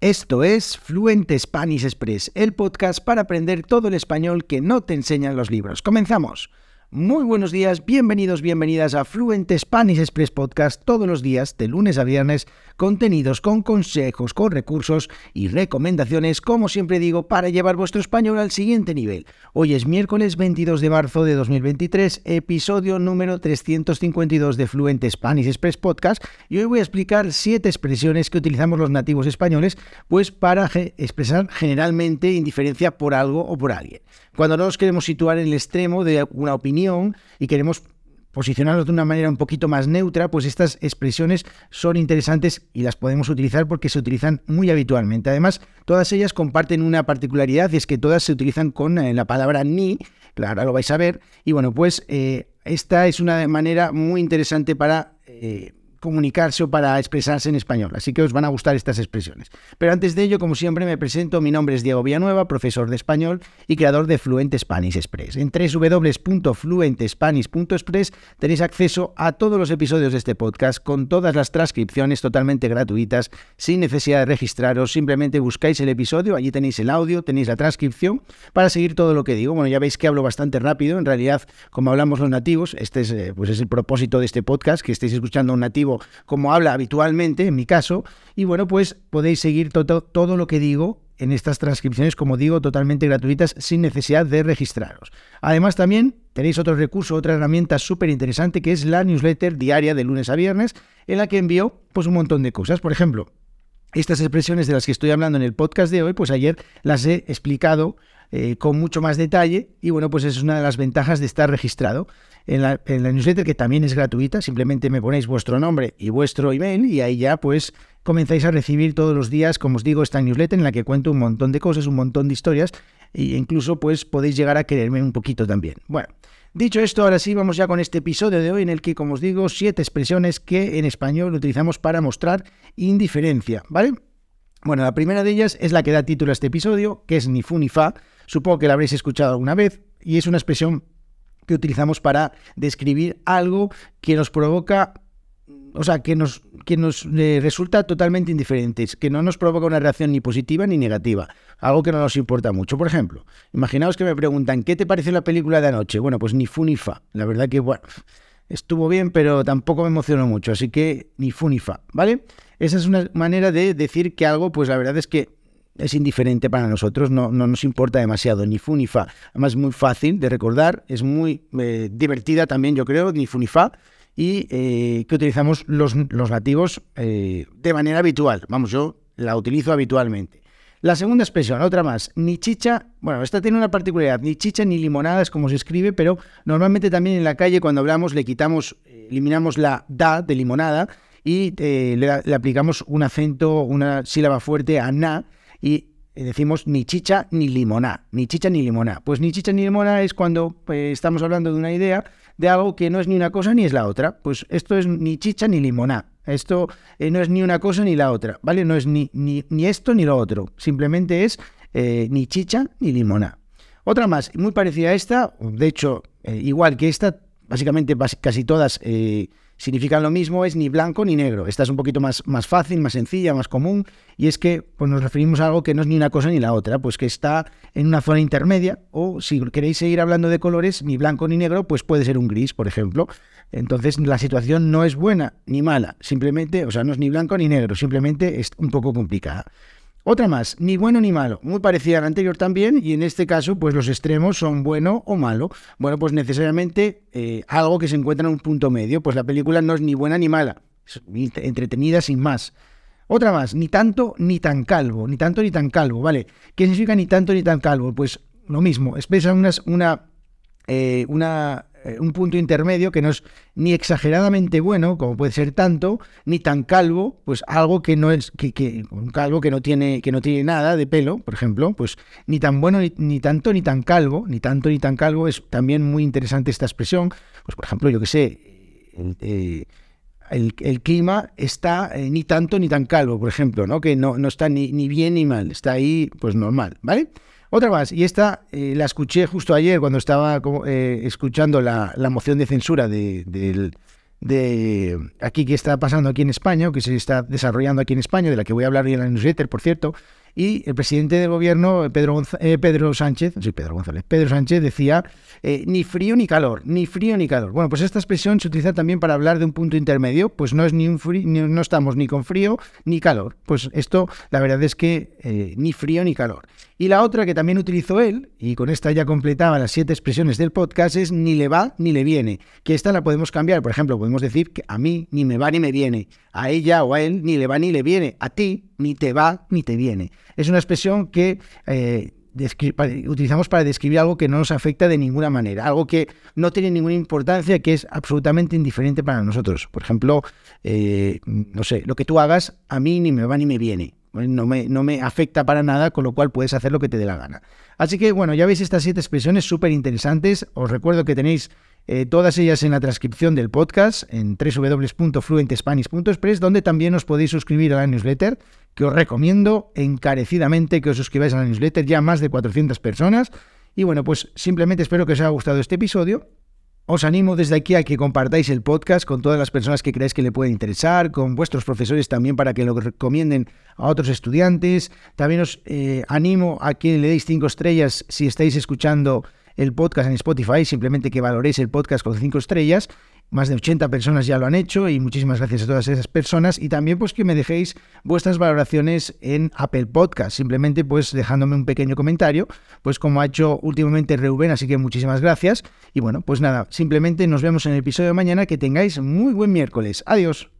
Esto es Fluent Spanish Express, el podcast para aprender todo el español que no te enseñan los libros. Comenzamos. Muy buenos días, bienvenidos, bienvenidas a Fluent Spanish Express Podcast todos los días, de lunes a viernes, contenidos con consejos, con recursos y recomendaciones, como siempre digo, para llevar vuestro español al siguiente nivel. Hoy es miércoles 22 de marzo de 2023, episodio número 352 de Fluent Spanish Express Podcast, y hoy voy a explicar siete expresiones que utilizamos los nativos españoles, pues para expresar generalmente indiferencia por algo o por alguien. Cuando no nos queremos situar en el extremo de una opinión y queremos posicionarnos de una manera un poquito más neutra, pues estas expresiones son interesantes y las podemos utilizar porque se utilizan muy habitualmente. Además, todas ellas comparten una particularidad y es que todas se utilizan con eh, la palabra ni, claro, lo vais a ver. Y bueno, pues eh, esta es una manera muy interesante para eh, comunicarse o para expresarse en español, así que os van a gustar estas expresiones. Pero antes de ello, como siempre, me presento, mi nombre es Diego Villanueva, profesor de español y creador de Fluent Spanish Express. En www.fluentespanish.express tenéis acceso a todos los episodios de este podcast con todas las transcripciones totalmente gratuitas, sin necesidad de registraros, simplemente buscáis el episodio, allí tenéis el audio, tenéis la transcripción para seguir todo lo que digo. Bueno, ya veis que hablo bastante rápido, en realidad, como hablamos los nativos, este es, eh, pues es el propósito de este podcast, que estéis escuchando a un nativo como habla habitualmente, en mi caso, y bueno, pues podéis seguir todo, lo que digo en estas transcripciones, como digo, totalmente gratuitas, sin necesidad de registraros. Además, también tenéis otro recurso, otra herramienta súper interesante, que es la newsletter diaria de lunes a viernes, en la que envío pues, un montón de cosas. Por ejemplo, estas expresiones de las que estoy hablando en el podcast de hoy, pues ayer las he explicado eh, con mucho más detalle y bueno, pues es una de las ventajas de estar registrado en la, newsletter que también es gratuita, simplemente me ponéis vuestro nombre y vuestro email y ahí ya pues comenzáis a recibir todos los días, como os digo, esta newsletter en la que cuento un montón de cosas, un montón de historias e incluso pues podéis llegar a quererme un poquito también. Bueno, dicho esto, ahora sí vamos ya con este episodio de hoy en el que, como os digo, siete expresiones que en español utilizamos para mostrar indiferencia, ¿vale? Bueno, la primera de ellas es la que da título a este episodio, que es ni fu ni fa, Supongo que la habréis escuchado alguna vez y es una expresión que utilizamos para describir algo que nos provoca, o sea, que nos, que nos eh, resulta totalmente indiferentes, que no nos provoca una reacción ni positiva ni negativa, algo que no nos importa mucho. Por ejemplo, imaginaos que me preguntan, ¿qué te pareció la película de anoche? Bueno, pues ni fu ni fa. La verdad que, bueno, estuvo bien, pero tampoco me emocionó mucho, así que ni fu ni fa, ¿vale? Esa es una manera de decir que algo, pues la verdad es que es indiferente para nosotros, no, no, nos importa demasiado, ni fu ni fa. Además es muy fácil de recordar, es muy eh, divertida también, yo creo, ni fu ni fa, y eh, que utilizamos los, los nativos eh, de manera habitual. Vamos, yo la utilizo habitualmente. La segunda expresión, otra más, ni chicha, bueno, esta tiene una particularidad, ni chicha ni limonada es como se escribe, pero normalmente también en la calle cuando hablamos le quitamos, eliminamos la da de limonada y le, le aplicamos un acento, una sílaba fuerte a na, y decimos ni chicha ni limoná, ni chicha ni limoná. Pues ni chicha ni limoná es cuando pues, estamos hablando de una idea de algo que no es ni una cosa ni es la otra. Pues esto es ni chicha ni limoná. Esto eh, no es ni una cosa ni la otra, ¿vale? No es ni, ni, ni esto ni lo otro. Simplemente es eh, ni chicha ni limoná. Otra más, muy parecida a esta, de hecho, eh, igual que esta, básicamente casi todas significan lo mismo, es ni blanco ni negro. Esta es un poquito más, más fácil, más sencilla, más común, y es que pues, nos referimos a algo que no es ni una cosa ni la otra, pues que está en una zona intermedia, o si queréis seguir hablando de colores, ni blanco ni negro, pues puede ser un gris, por ejemplo. Entonces la situación no es buena ni mala, simplemente, o sea, no es ni blanco ni negro, simplemente es un poco complicada. Otra más, ni bueno ni malo, muy parecida a la anterior también, y en este caso, pues los extremos son bueno o malo. Bueno, pues necesariamente eh, algo que se encuentra en un punto medio, pues la película no es ni buena ni mala, entretenida sin más. Otra más, ni tanto ni tan calvo, ni tanto ni tan calvo, ¿vale? ¿Qué significa ni tanto ni tan calvo? Pues lo mismo, expresa una, una, eh, una un punto intermedio que no es ni exageradamente bueno, como puede ser tanto, ni tan calvo, pues algo que no es, que, un calvo que no tiene, que no tiene nada de pelo, por ejemplo, pues ni tan bueno, ni, tanto, ni tan calvo, ni tanto, ni tan calvo, es también muy interesante esta expresión. Pues por ejemplo, yo que sé, el, eh, el, clima está eh, ni tanto ni tan calvo, por ejemplo, ¿no? Que no, no está ni, ni bien ni mal, está ahí pues normal, ¿vale? Otra más, y esta eh, la escuché justo ayer cuando estaba eh, escuchando la, moción de censura de, aquí que está pasando aquí en España, que se está desarrollando aquí en España, de la que voy a hablar en la newsletter, por cierto, y el presidente del gobierno, Pedro, eh, Pedro Sánchez, sí, Pedro González, Pedro Sánchez decía, ni frío ni calor, ni frío ni calor. Bueno, pues esta expresión se utiliza también para hablar de un punto intermedio, pues no es ni un frío, no estamos ni con frío ni calor. Pues esto, la verdad es que ni frío ni calor. Y la otra que también utilizó él, y con esta ya completaba las siete expresiones del podcast, es ni le va ni le viene. Que esta la podemos cambiar. Por ejemplo, podemos decir que a mí ni me va ni me viene. A ella o a él ni le va ni le viene. A ti ni te va ni te viene. Es una expresión que eh, utilizamos para describir algo que no nos afecta de ninguna manera, algo que no tiene ninguna importancia, que es absolutamente indiferente para nosotros. Por ejemplo, eh, no sé, lo que tú hagas a mí ni me va ni me viene. No me, no me, afecta para nada, con lo cual puedes hacer lo que te dé la gana. Así que bueno, ya veis estas siete expresiones súper interesantes. Os recuerdo que tenéis eh, todas ellas en la transcripción del podcast en www.fluentespanish.express, donde también os podéis suscribir a la newsletter, que os recomiendo encarecidamente que os suscribáis a la newsletter, ya más de 400 personas. Y bueno, pues simplemente espero que os haya gustado este episodio os animo desde aquí a que compartáis el podcast con todas las personas que creáis que le pueden interesar, con vuestros profesores también para que lo recomienden a otros estudiantes. También os eh, animo a que le deis cinco estrellas si estáis escuchando el podcast en Spotify, simplemente que valoréis el podcast con cinco estrellas más de 80 personas ya lo han hecho y muchísimas gracias a todas esas personas. Y también pues que me dejéis vuestras valoraciones en Apple Podcast, simplemente pues dejándome un pequeño comentario, pues como ha hecho últimamente Reuben, así que muchísimas gracias. Y bueno, pues nada, simplemente nos vemos en el episodio de mañana, que tengáis muy buen miércoles. Adiós.